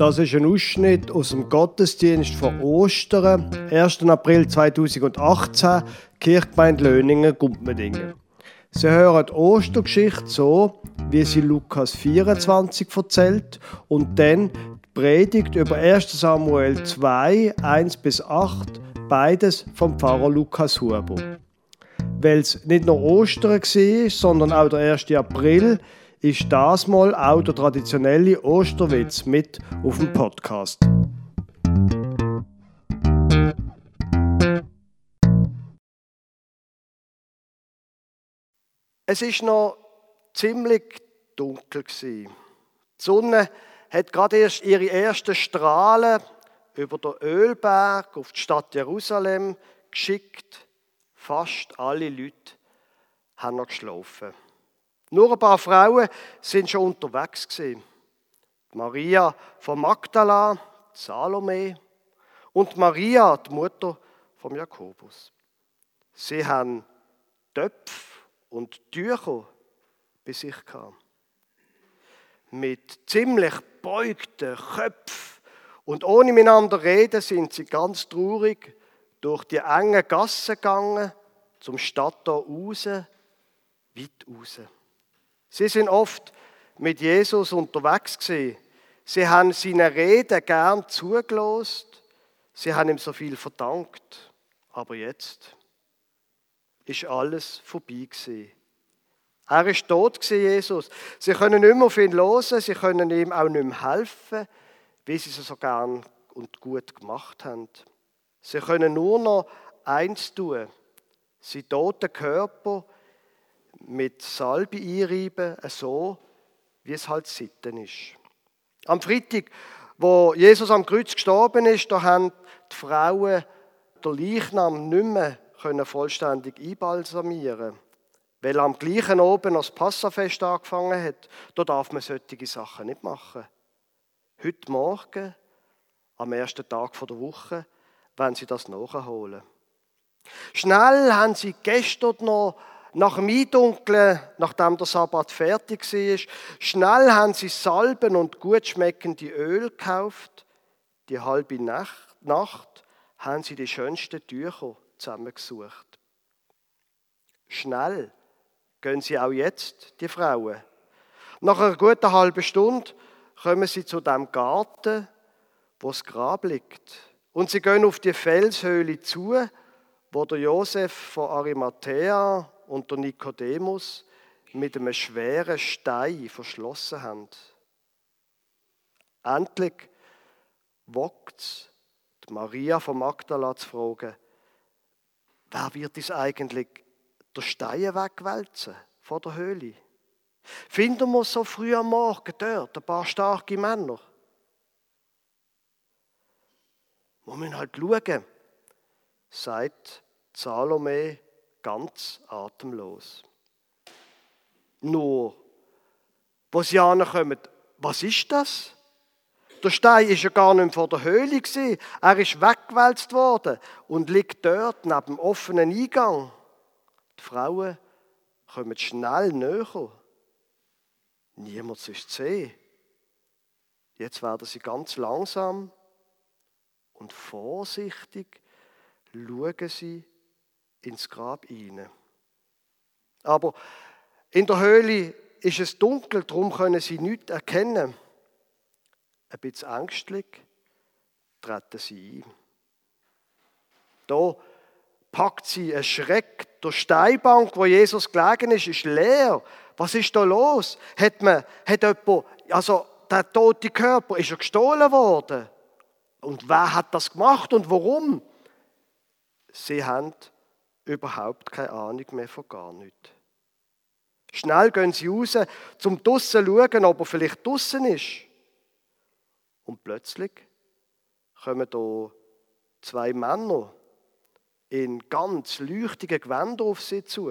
Das ist ein Ausschnitt aus dem Gottesdienst von Ostern, 1. April 2018, Kirchgemeinde Löningen, Gumpmedingen. Sie hören die Ostergeschichte so, wie sie Lukas 24 erzählt und dann die Predigt über 1. Samuel 2, 1 bis 8, beides vom Pfarrer Lukas Huber. Weil es nicht nur Ostern war, sondern auch der 1. April, ist das mal auch der traditionelle Osterwitz mit auf dem Podcast. Es ist noch ziemlich dunkel Die Sonne hat gerade erst ihre ersten Strahlen über den Ölberg auf die Stadt Jerusalem geschickt. Fast alle Leute haben noch geschlafen. Nur ein paar Frauen sind schon unterwegs gewesen. Maria von Magdala, Salome und Maria, die Mutter von Jakobus. Sie haben Töpfe und Tücher bei sich gehabt. Mit ziemlich beugten Köpfen und ohne miteinander reden sind sie ganz traurig durch die engen Gassen gegangen, zum Stadttor raus, weit raus. Sie sind oft mit Jesus unterwegs gewesen. Sie haben seine Reden gern zugelost. Sie haben ihm so viel verdankt. Aber jetzt ist alles vorbei gewesen. Er ist tot gewesen, Jesus. Sie können nicht mehr auf ihn hören, sie können ihm auch nicht mehr helfen, wie sie es so gern und gut gemacht haben. Sie können nur noch eins tun, sie toten Körper mit Salbe einreiben, so wie es halt Sitten ist. Am Freitag, wo Jesus am Kreuz gestorben ist, da haben die Frauen den Leichnam nicht mehr vollständig einbalsamieren weil am gleichen oben das Passafest angefangen hat. Da darf man solche Sachen nicht machen. Heute Morgen, am ersten Tag der Woche, wenn sie das nachholen. Schnell haben sie gestern noch nach dem Eindunkeln, nachdem der Sabbat fertig war, schnell haben sie Salben und gut schmeckende Öl gekauft. Die halbe Nacht, Nacht haben sie die schönsten Tücher zusammengesucht. Schnell gehen sie auch jetzt, die Frauen. Nach einer guten halben Stunde kommen sie zu dem Garten, wo das Grab liegt. Und sie gehen auf die Felshöhle zu, wo der Josef von Arimathea und der Nikodemus mit einem schweren Stein verschlossen haben. Endlich wagt es, Maria von Magdala zu fragen, wer wird es eigentlich der Stein wegwälzen von der Höhle? Finden wir so früh am Morgen dort ein paar starke Männer? Wir müssen halt schauen, sagt Salome ganz atemlos. Nur, wo sie ankommen, was ist das? Der Stein ist ja gar nicht vor der Höhle gewesen. Er ist weggewälzt worden und liegt dort neben dem offenen Eingang. Die Frauen kommen schnell näher. Niemand ist zu sehen. Jetzt werden sie ganz langsam und vorsichtig schauen sie ins Grab hinein. Aber in der Höhle ist es dunkel, darum können sie nichts erkennen. Ein bisschen ängstlich treten sie ein. Da packt sie einen Schreck. Der Steinbank, wo Jesus gelegen ist, ist leer. Was ist da los? Hat man, hat jemand, also der tote Körper, ist er gestohlen worden? Und wer hat das gemacht und warum? Sie haben überhaupt keine Ahnung mehr von gar nichts. Schnell gehen sie raus, zum draussen zu schauen, ob er vielleicht draussen ist. Und plötzlich kommen da zwei Männer in ganz leuchtigen Gewändern auf sie zu.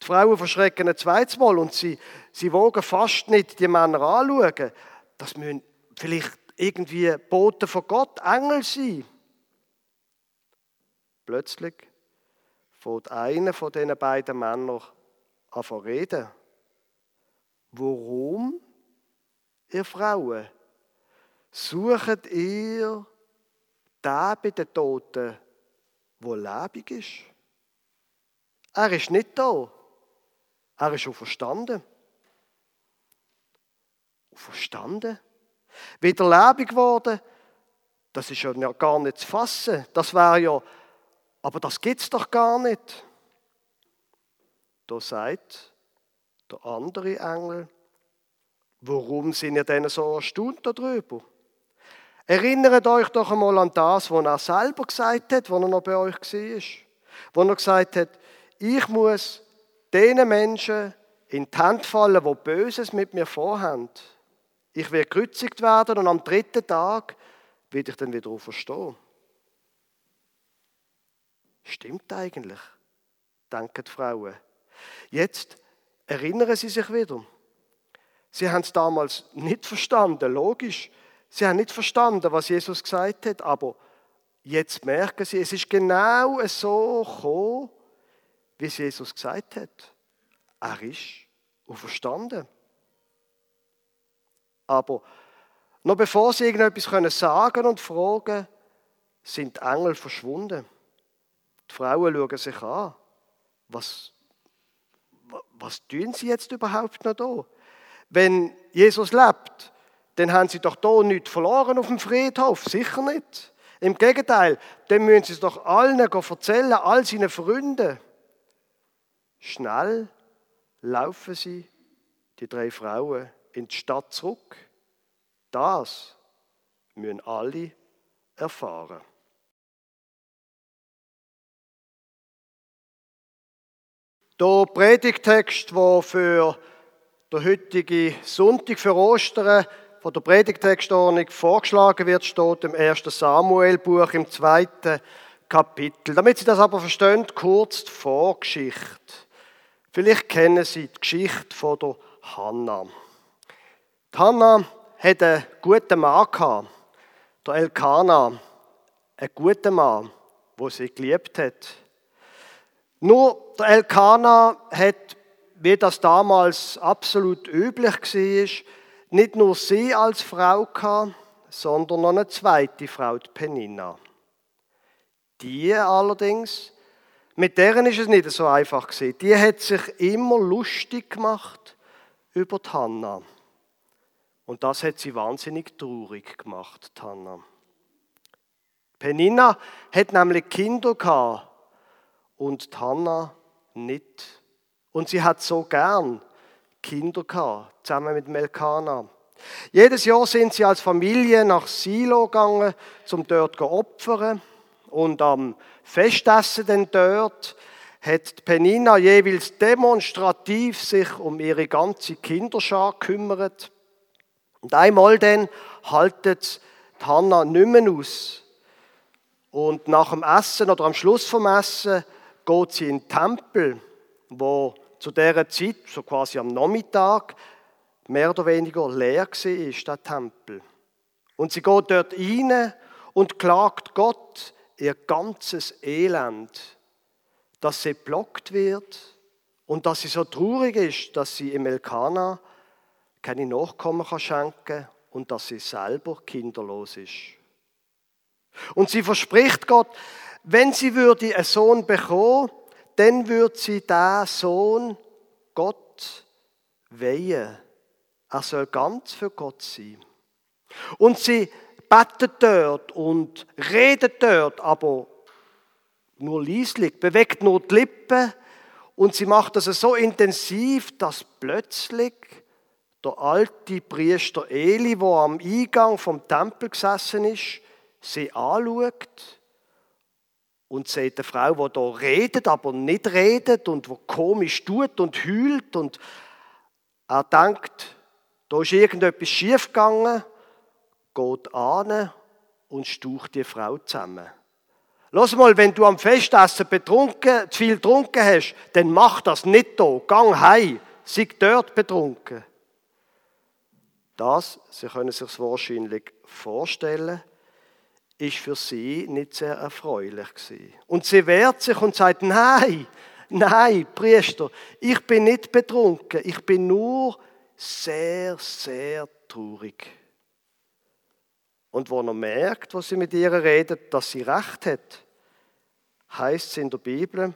Die Frauen verschrecken ein zweites Mal und sie, sie wogen fast nicht die Männer anschauen. Das müssen vielleicht irgendwie Boten von Gott, Engel sein. Plötzlich fängt einer von diesen beiden Männern an zu reden. Warum, ihr Frauen, sucht ihr den bei den Toten, wo lebendig ist? Er ist nicht da. Er ist verstanden. Verstanden? Wieder lebendig geworden? Das ist ja gar nicht zu fassen. Das wäre ja, aber das gibt es doch gar nicht. Da sagt der andere Engel, warum sind ihr denn so erstaunt darüber? Erinnert euch doch einmal an das, was er selber gesagt hat, als er noch bei euch war. Wo er gesagt hat, ich muss den Menschen in die Hand fallen, die Böses mit mir vorhaben. Ich werde gekreuzigt werden und am dritten Tag werde ich dann wieder auferstehen. Stimmt eigentlich, denken die Frauen. Jetzt erinnern sie sich wieder. Sie haben es damals nicht verstanden, logisch. Sie haben nicht verstanden, was Jesus gesagt hat, aber jetzt merken sie, es ist genau so gekommen, wie es Jesus gesagt hat. Er ist verstanden. Aber noch bevor sie irgendetwas können sagen und fragen, sind die Engel verschwunden. Die Frauen schauen sich an. Was, was tun sie jetzt überhaupt noch da? Wenn Jesus lebt, dann haben sie doch da nichts verloren auf dem Friedhof. Sicher nicht. Im Gegenteil, dann müssen sie es doch allen erzählen, all seinen Freunden. Schnell laufen sie, die drei Frauen, in die Stadt zurück. Das müssen alle erfahren. Der Predigtext, der für den heutigen Sonntag für Ostern von der Predigtextordnung vorgeschlagen wird, steht im 1. Samuel-Buch im zweiten Kapitel. Damit Sie das aber verstehen, kurz die Vorgeschichte. Vielleicht kennen Sie die Geschichte von der Hannah. Die Hannah hatte einen guten Mann der Elkanah, einen guten Mann, wo sie geliebt hat. Nur der Elkanah hat, wie das damals absolut üblich war, nicht nur sie als Frau gehabt, sondern noch eine zweite Frau, die Penina. Die allerdings, mit deren ist es nicht so einfach gewesen. Die hat sich immer lustig gemacht über Hannah. Und das hat sie wahnsinnig traurig gemacht, Tanna. Penina hat nämlich Kinder gehabt und Tanna nicht. Und sie hat so gern Kinder gehabt, zusammen mit Melkana. Jedes Jahr sind sie als Familie nach Silo gegangen, zum dort zu opfern. Und am Festessen denn dort hat Penina jeweils demonstrativ sich um ihre ganze Kinderschar gekümmert. Und einmal dann haltet Hanna nicht mehr aus. Und nach dem Essen oder am Schluss vom Essen geht sie in den Tempel, wo zu dieser Zeit, so quasi am Nachmittag, mehr oder weniger leer war, der Tempel. Und sie geht dort rein und klagt Gott ihr ganzes Elend, dass sie blockt wird und dass sie so traurig ist, dass sie im Elkanah keine Nachkommen kann schenken und dass sie selber kinderlos ist. Und sie verspricht Gott, wenn sie würde einen Sohn bekommen, dann würde sie diesen Sohn Gott weihen. Er soll ganz für Gott sein. Und sie betet dort und redet dort, aber nur lieslich, bewegt nur die Lippen. Und sie macht das so intensiv, dass plötzlich der alte Priester Eli, der am Eingang vom Tempel gesessen ist, sie anschaut und sieht eine Frau, die da redet, aber nicht redet und wo komisch tut und heult und er denkt, da ist irgendetwas schiefgegangen, geht an und staucht die Frau zusammen. Lass mal, wenn du am Festessen betrunken, zu viel getrunken hast, dann mach das nicht da. Gang heim, sei dort betrunken. Das, Sie können sich wahrscheinlich vorstellen, ist für sie nicht sehr erfreulich gewesen. Und sie wehrt sich und sagt, nein, nein, Priester, ich bin nicht betrunken, ich bin nur sehr, sehr traurig. Und wo er merkt, was sie mit ihr redet, dass sie recht hat, heißt es in der Bibel,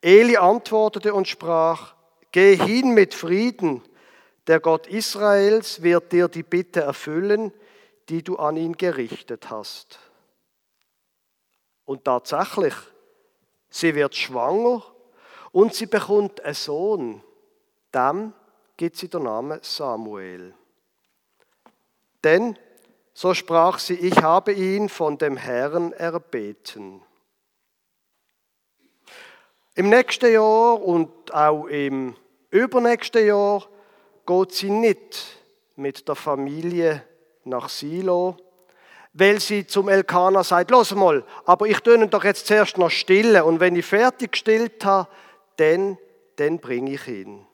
Eli antwortete und sprach, geh hin mit Frieden, der Gott Israels wird dir die Bitte erfüllen, die du an ihn gerichtet hast. Und tatsächlich, sie wird schwanger und sie bekommt einen Sohn. Dem gibt sie den Namen Samuel. Denn, so sprach sie, ich habe ihn von dem Herrn erbeten. Im nächsten Jahr und auch im übernächsten Jahr geht sie nicht mit der Familie nach Silo, weil sie zum Elkanah sagt, los mal, aber ich ihn doch jetzt zuerst noch stillen und wenn ich fertig gestillt habe, dann, dann bringe ich ihn.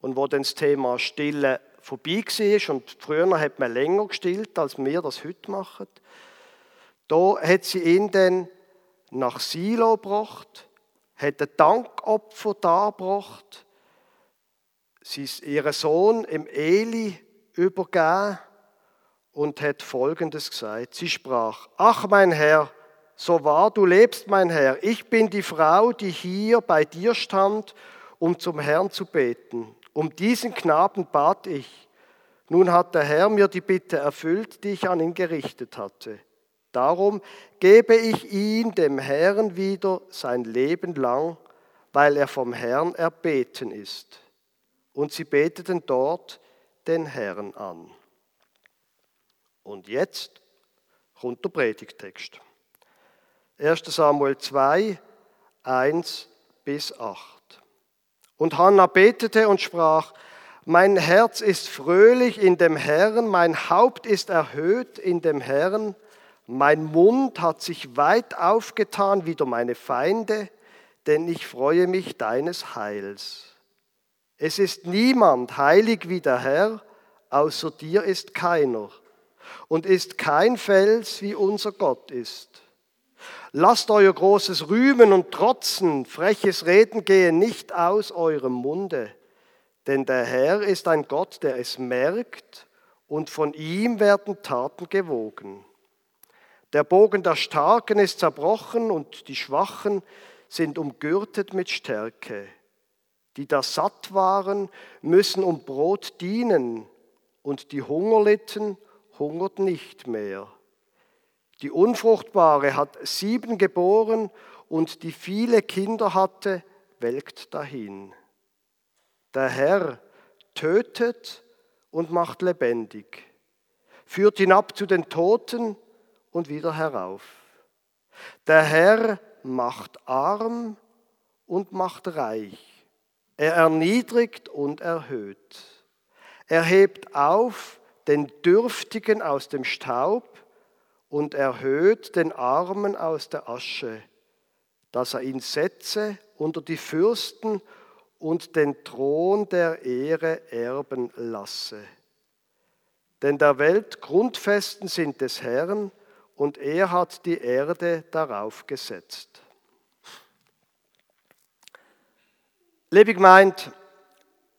Und wo dann das Thema Stillen vorbei war und früher hat man länger gestillt, als wir das heute machen, da hat sie ihn dann nach Silo gebracht hat ein Dankopfer dargebracht, ihren Sohn im Eli übergeben und hat Folgendes gesagt. Sie sprach, ach mein Herr, so wahr du lebst, mein Herr, ich bin die Frau, die hier bei dir stand, um zum Herrn zu beten. Um diesen Knaben bat ich. Nun hat der Herr mir die Bitte erfüllt, die ich an ihn gerichtet hatte. Darum gebe ich ihn dem Herrn wieder sein Leben lang, weil er vom Herrn erbeten ist. Und sie beteten dort den Herrn an. Und jetzt kommt der Predigtext. 1 Samuel 2, 1 bis 8. Und Hannah betete und sprach, mein Herz ist fröhlich in dem Herrn, mein Haupt ist erhöht in dem Herrn, mein Mund hat sich weit aufgetan wider meine Feinde, denn ich freue mich deines Heils. Es ist niemand heilig wie der Herr, außer dir ist keiner, und ist kein Fels wie unser Gott ist. Lasst euer großes Rühmen und Trotzen, freches Reden gehen nicht aus eurem Munde, denn der Herr ist ein Gott, der es merkt, und von ihm werden Taten gewogen. Der Bogen der Starken ist zerbrochen und die Schwachen sind umgürtet mit Stärke. Die da satt waren, müssen um Brot dienen und die Hungerlitten hungert nicht mehr. Die Unfruchtbare hat sieben geboren und die viele Kinder hatte, welkt dahin. Der Herr tötet und macht lebendig, führt hinab zu den Toten und wieder herauf. Der Herr macht arm und macht reich. Er erniedrigt und erhöht. Er hebt auf den Dürftigen aus dem Staub und erhöht den Armen aus der Asche, dass er ihn setze unter die Fürsten und den Thron der Ehre erben lasse. Denn der Welt Grundfesten sind des Herrn, und er hat die Erde darauf gesetzt. Liebe Gemeinde,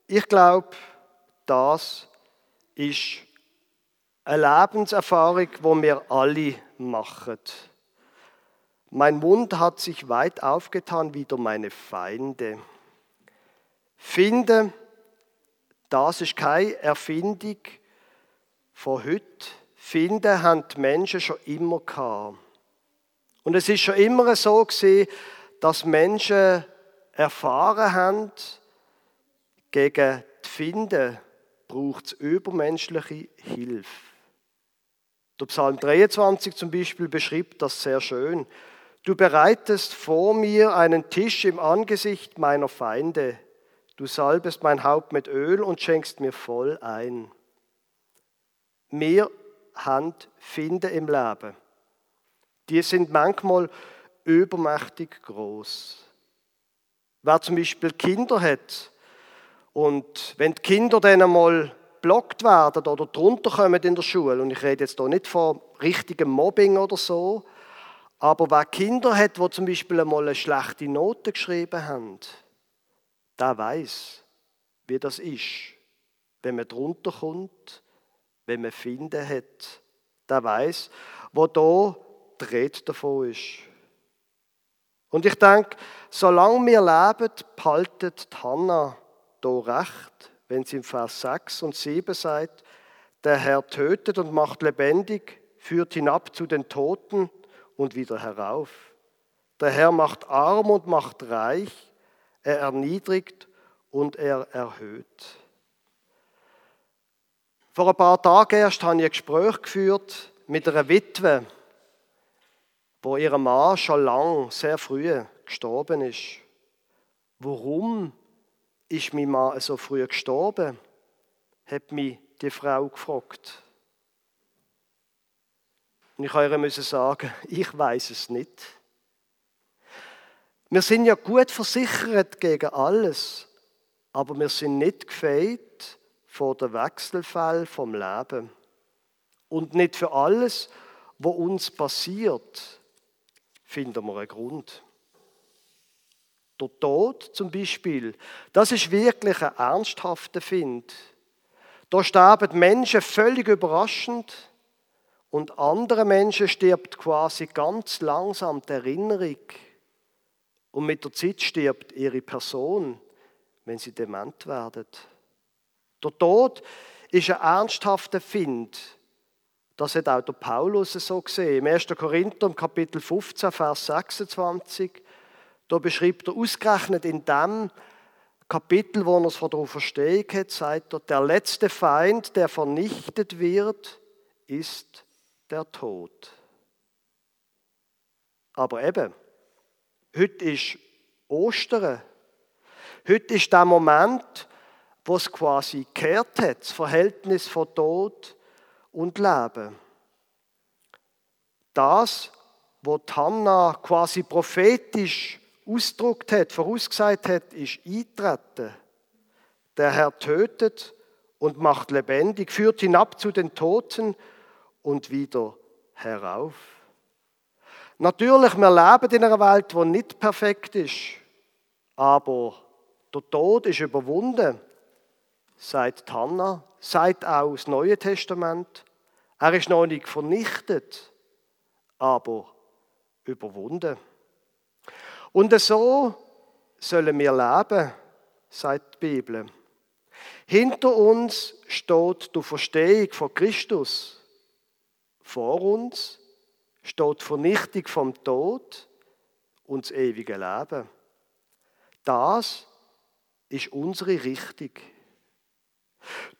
ich glaube, das ist eine Lebenserfahrung, die wir alle machen. Mein Mund hat sich weit aufgetan wider meine Feinde. Finde, das ist keine Erfindung von heute, finden, haben die Menschen schon immer gehabt. Und es ist schon immer so gewesen, dass Menschen erfahren haben, gegen die Finden braucht es übermenschliche Hilfe. Der Psalm 23 zum Beispiel beschreibt das sehr schön. Du bereitest vor mir einen Tisch im Angesicht meiner Feinde. Du salbest mein Haupt mit Öl und schenkst mir voll ein. Mir Hand finden im Leben. Die sind manchmal übermächtig groß. Wer zum Beispiel Kinder hat und wenn die Kinder dann einmal blockt werden oder drunter kommen in der Schule, und ich rede jetzt hier nicht von richtigem Mobbing oder so, aber wer Kinder hat, die zum Beispiel einmal eine schlechte Note geschrieben haben, der weiß, wie das ist, wenn man drunter kommt wenn man Finden hat der weiß, wo da die Rede davon ist. Und ich denke, solange wir leben, behaltet Hannah da recht, wenn sie im Vers 6 und 7 sagt, der Herr tötet und macht lebendig, führt hinab zu den Toten und wieder herauf. Der Herr macht arm und macht reich, er erniedrigt und er erhöht. Vor ein paar Tagen erst habe ich ein Gespräch geführt mit einer Witwe, wo ihr Mann schon lang, sehr früh gestorben ist. Warum ist mein Mann so früh gestorben? hat mich die Frau gefragt. Und ich musste sagen, ich weiß es nicht. Wir sind ja gut versichert gegen alles, aber wir sind nicht gefeit vor den Wechselfall vom Leben. Und nicht für alles, was uns passiert, finden wir einen Grund. Der Tod zum Beispiel, das ist wirklich ein ernsthafter Find. Da sterben Menschen völlig überraschend und andere Menschen stirbt quasi ganz langsam die Erinnerung. Und mit der Zeit stirbt ihre Person, wenn sie dement werden. Der Tod ist ein ernsthafter Find. Das hat auch der Paulus so gesehen. Im 1. Korinther, Kapitel 15, Vers 26, da beschreibt er ausgerechnet in dem Kapitel, wo er es von der Auferstehung hat, sagt er, der letzte Feind, der vernichtet wird, ist der Tod. Aber eben, heute ist Ostern. Heute ist der Moment, wo es quasi gekehrt hat, das Verhältnis von Tod und Leben. Das, was Hannah quasi prophetisch ausgedruckt hat, vorausgesagt hat, ist eintreten. Der Herr tötet und macht lebendig, führt hinab zu den Toten und wieder herauf. Natürlich, wir leben in einer Welt, die nicht perfekt ist, aber der Tod ist überwunden, sagt Hannah, sagt auch das Neue Testament. Er ist noch nicht vernichtet, aber überwunden. Und so sollen wir leben, sagt die Bibel. Hinter uns steht die Verstehung von Christus. Vor uns steht die Vernichtung vom Tod und das ewige Leben. Das ist unsere Richtung.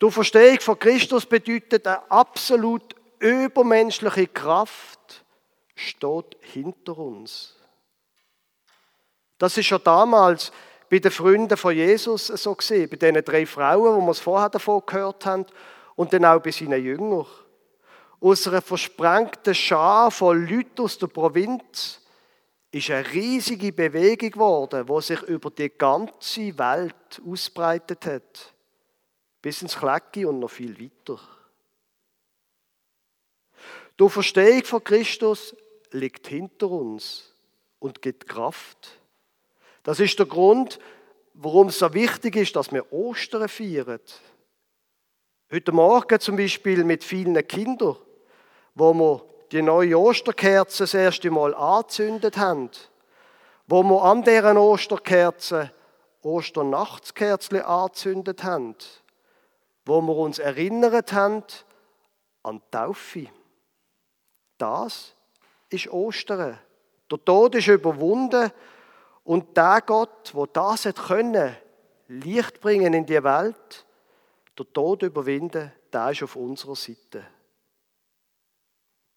Die Verstehung von Christus bedeutet eine absolut übermenschliche Kraft, steht hinter uns. Das ist schon damals bei den Freunden von Jesus so gesehen, bei diesen drei Frauen, wo wir es vorher davon gehört haben, und dann auch bei seinen Jüngern. Aus einer versprengten Schar von Leuten aus der Provinz ist eine riesige Bewegung geworden, die sich über die ganze Welt ausbreitet hat. Bis ins Klecki und noch viel weiter. Die Verstehung von Christus liegt hinter uns und gibt Kraft. Das ist der Grund, warum es so wichtig ist, dass wir Ostern feiern. Heute Morgen zum Beispiel mit vielen Kindern, wo wir die neue Osterkerze das erste Mal angezündet haben, wo wir an deren Osterkerze Osternachtskerzen angezündet haben, wo wir uns erinnert haben an die Taufe. Das ist Ostern. Der Tod ist überwunden und der Gott, wo das hat können, Licht bringen in die Welt, der Tod überwinden, der ist auf unserer Seite.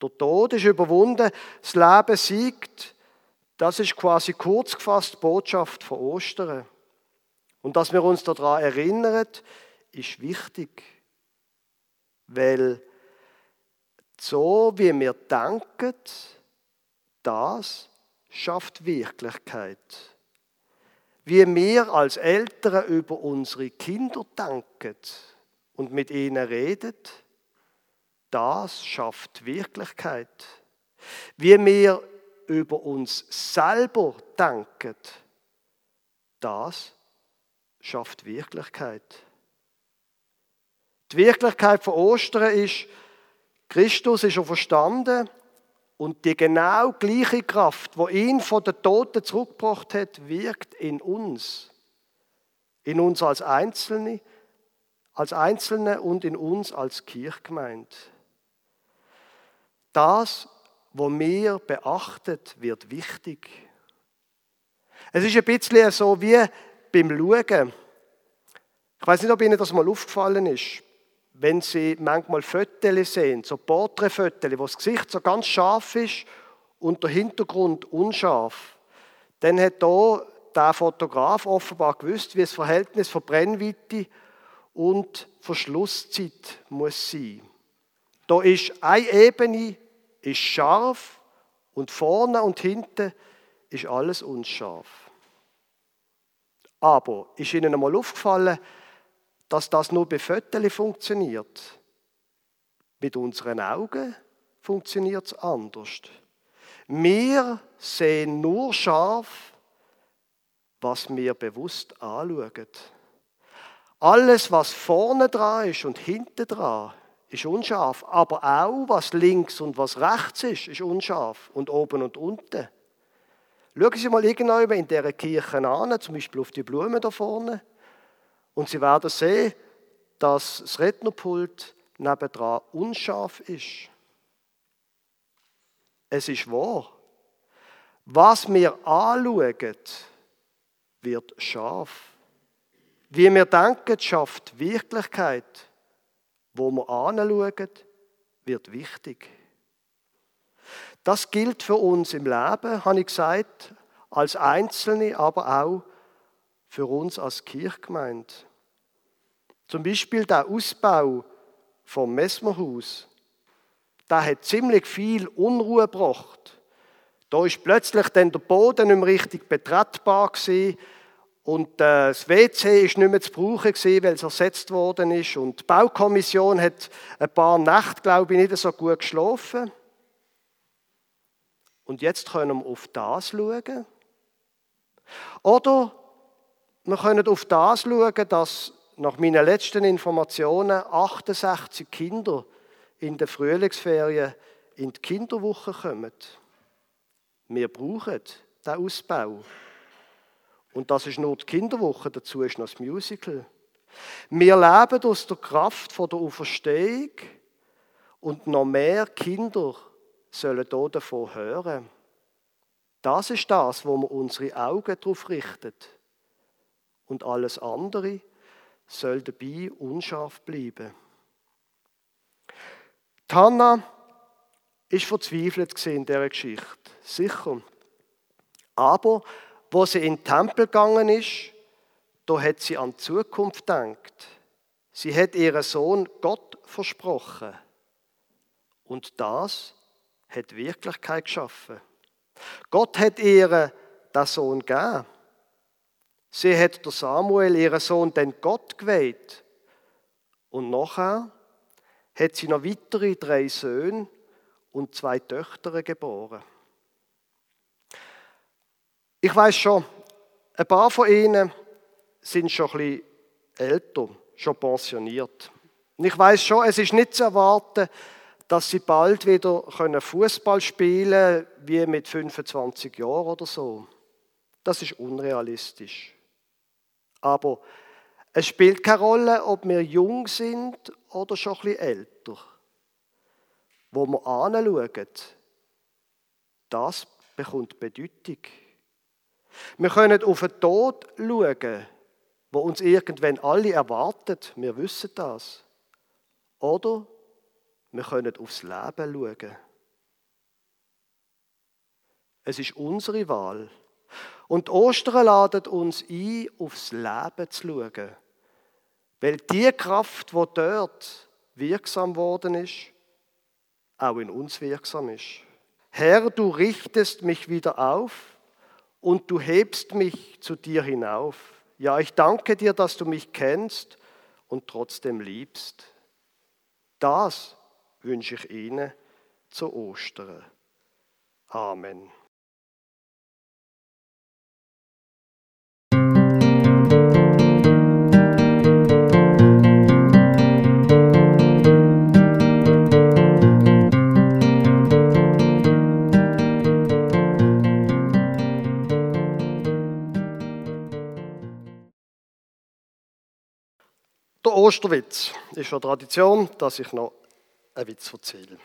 Der Tod ist überwunden, das Leben siegt. Das ist quasi kurz gefasst die Botschaft von Ostern. Und dass wir uns daran erinnern, ist wichtig. Weil so wie wir denken, das schafft Wirklichkeit. Wie wir als Eltern über unsere Kinder denken und mit ihnen reden, das schafft Wirklichkeit. Wie wir über uns selber denken, das schafft Wirklichkeit. Die Wirklichkeit von Ostern ist, Christus ist schon verstanden und die genau gleiche Kraft, wo ihn von den Toten zurückgebracht hat, wirkt in uns. In uns als Einzelne, als Einzelne und in uns als Kirchgemeinde. Das, was mir beachtet, wird wichtig. Es ist ein bisschen so wie beim Schauen. Ich weiß nicht, ob Ihnen das mal aufgefallen ist. Wenn Sie manchmal Fotos sehen, so Porträtfotos, wo das Gesicht so ganz scharf ist und der Hintergrund unscharf, dann hat hier der Fotograf offenbar gewusst, wie das Verhältnis von Brennweite und Verschlusszeit muss sein. Da ist eine Ebene ist scharf und vorne und hinten ist alles unscharf. Aber ist Ihnen einmal aufgefallen, dass das nur bei Fotos funktioniert? Mit unseren Augen funktioniert es anders. Wir sehen nur scharf, was wir bewusst anschauen. Alles, was vorne dran ist und hinten dran, ist unscharf. Aber auch, was links und was rechts ist, ist unscharf. Und oben und unten. Schauen Sie mal irgendwann in dieser Kirche an, zum Beispiel auf die Blumen da vorne. Und Sie werden sehen, dass das Rednerpult nebendran unscharf ist. Es ist wahr. Was wir anschauen, wird scharf. Wie wir denken, schafft Wirklichkeit wo wir anschauen, wird wichtig. Das gilt für uns im Leben, habe ich gesagt, als Einzelne, aber auch für uns als Kirchgemeinde. Zum Beispiel der Ausbau vom Messmerhaus, der hat ziemlich viel Unruhe gebracht. Da ist plötzlich dann der Boden nicht mehr richtig betretbar gewesen. Und äh, das WC ist nicht mehr zu brauchen gewesen, weil es ersetzt worden ist. Und die Baukommission hat ein paar Nächte, glaube ich, nicht so gut geschlafen. Und jetzt können wir auf das schauen. Oder wir können auf das schauen, dass nach meinen letzten Informationen 68 Kinder in der Frühlingsferien in die Kinderwoche kommen. Wir brauchen den Ausbau. Und das ist nur die Kinderwoche, dazu ist noch das Musical. Wir leben aus der Kraft der Auferstehung und noch mehr Kinder sollen hier davon hören. Das ist das, wo wir unsere Augen darauf richten. Und alles andere soll dabei unscharf bleiben. Hannah ist verzweifelt in dieser Geschichte, sicher. Aber wo sie in den Tempel gegangen ist, da hat sie an die Zukunft gedacht. Sie hat ihren Sohn Gott versprochen. Und das hat Wirklichkeit geschaffen. Gott hat ihr den Sohn gegeben. Sie hat der Samuel, ihren Sohn, den Gott geweiht. Und nachher hat sie noch weitere drei Söhne und zwei Töchter geboren. Ich weiß schon, ein paar von ihnen sind schon ein bisschen älter, schon pensioniert. Und ich weiß schon, es ist nicht zu erwarten, dass sie bald wieder Fußball spielen können, wie mit 25 Jahren oder so. Das ist unrealistisch. Aber es spielt keine Rolle, ob wir jung sind oder schon bisschen älter. Wo wir anschauen, das bekommt Bedeutung. Wir können auf den Tod schauen, wo uns irgendwann alle erwartet. Wir wissen das. Oder wir können aufs Leben schauen. Es ist unsere Wahl. Und Ostern ladet uns ein, aufs Leben zu schauen. Weil die Kraft, die dort wirksam worden ist, auch in uns wirksam ist. Herr, du richtest mich wieder auf und du hebst mich zu dir hinauf. Ja, ich danke dir, dass du mich kennst und trotzdem liebst. Das wünsche ich Ihnen zu Ostern. Amen. Osterwitz ist eine Tradition, dass ich noch einen Witz erzähle.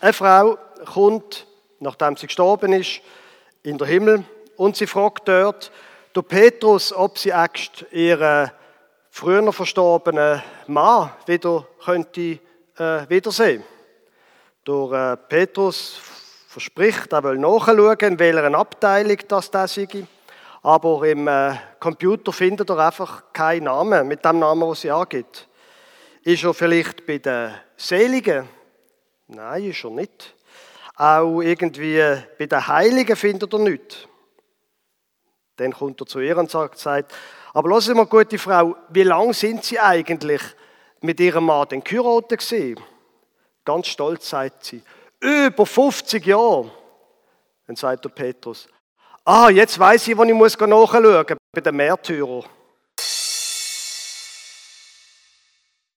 Eine Frau kommt, nachdem sie gestorben ist, in den Himmel und sie fragt dort der Petrus, ob sie echt ihren früher verstorbenen Mann wieder könnte äh, wiedersehen. Der äh, Petrus verspricht, er will nachschauen, in welcher Abteilung das der sei. Aber im äh, Computer findet er einfach keinen Namen mit dem Namen, den sie angibt. Ist er vielleicht bei den Seligen? Nein, ist er nicht. Auch irgendwie bei den Heiligen findet er nichts. Dann kommt er zu ihr und sagt, aber lassen Sie mal, gute Frau, wie lange sind Sie eigentlich mit Ihrem Mann den geheiratet gewesen? Ganz stolz sagt sie, über 50 Jahre. Dann sagt der Petrus, ah, jetzt weiß ich, wo ich muss nachschauen bei den Märtyrern.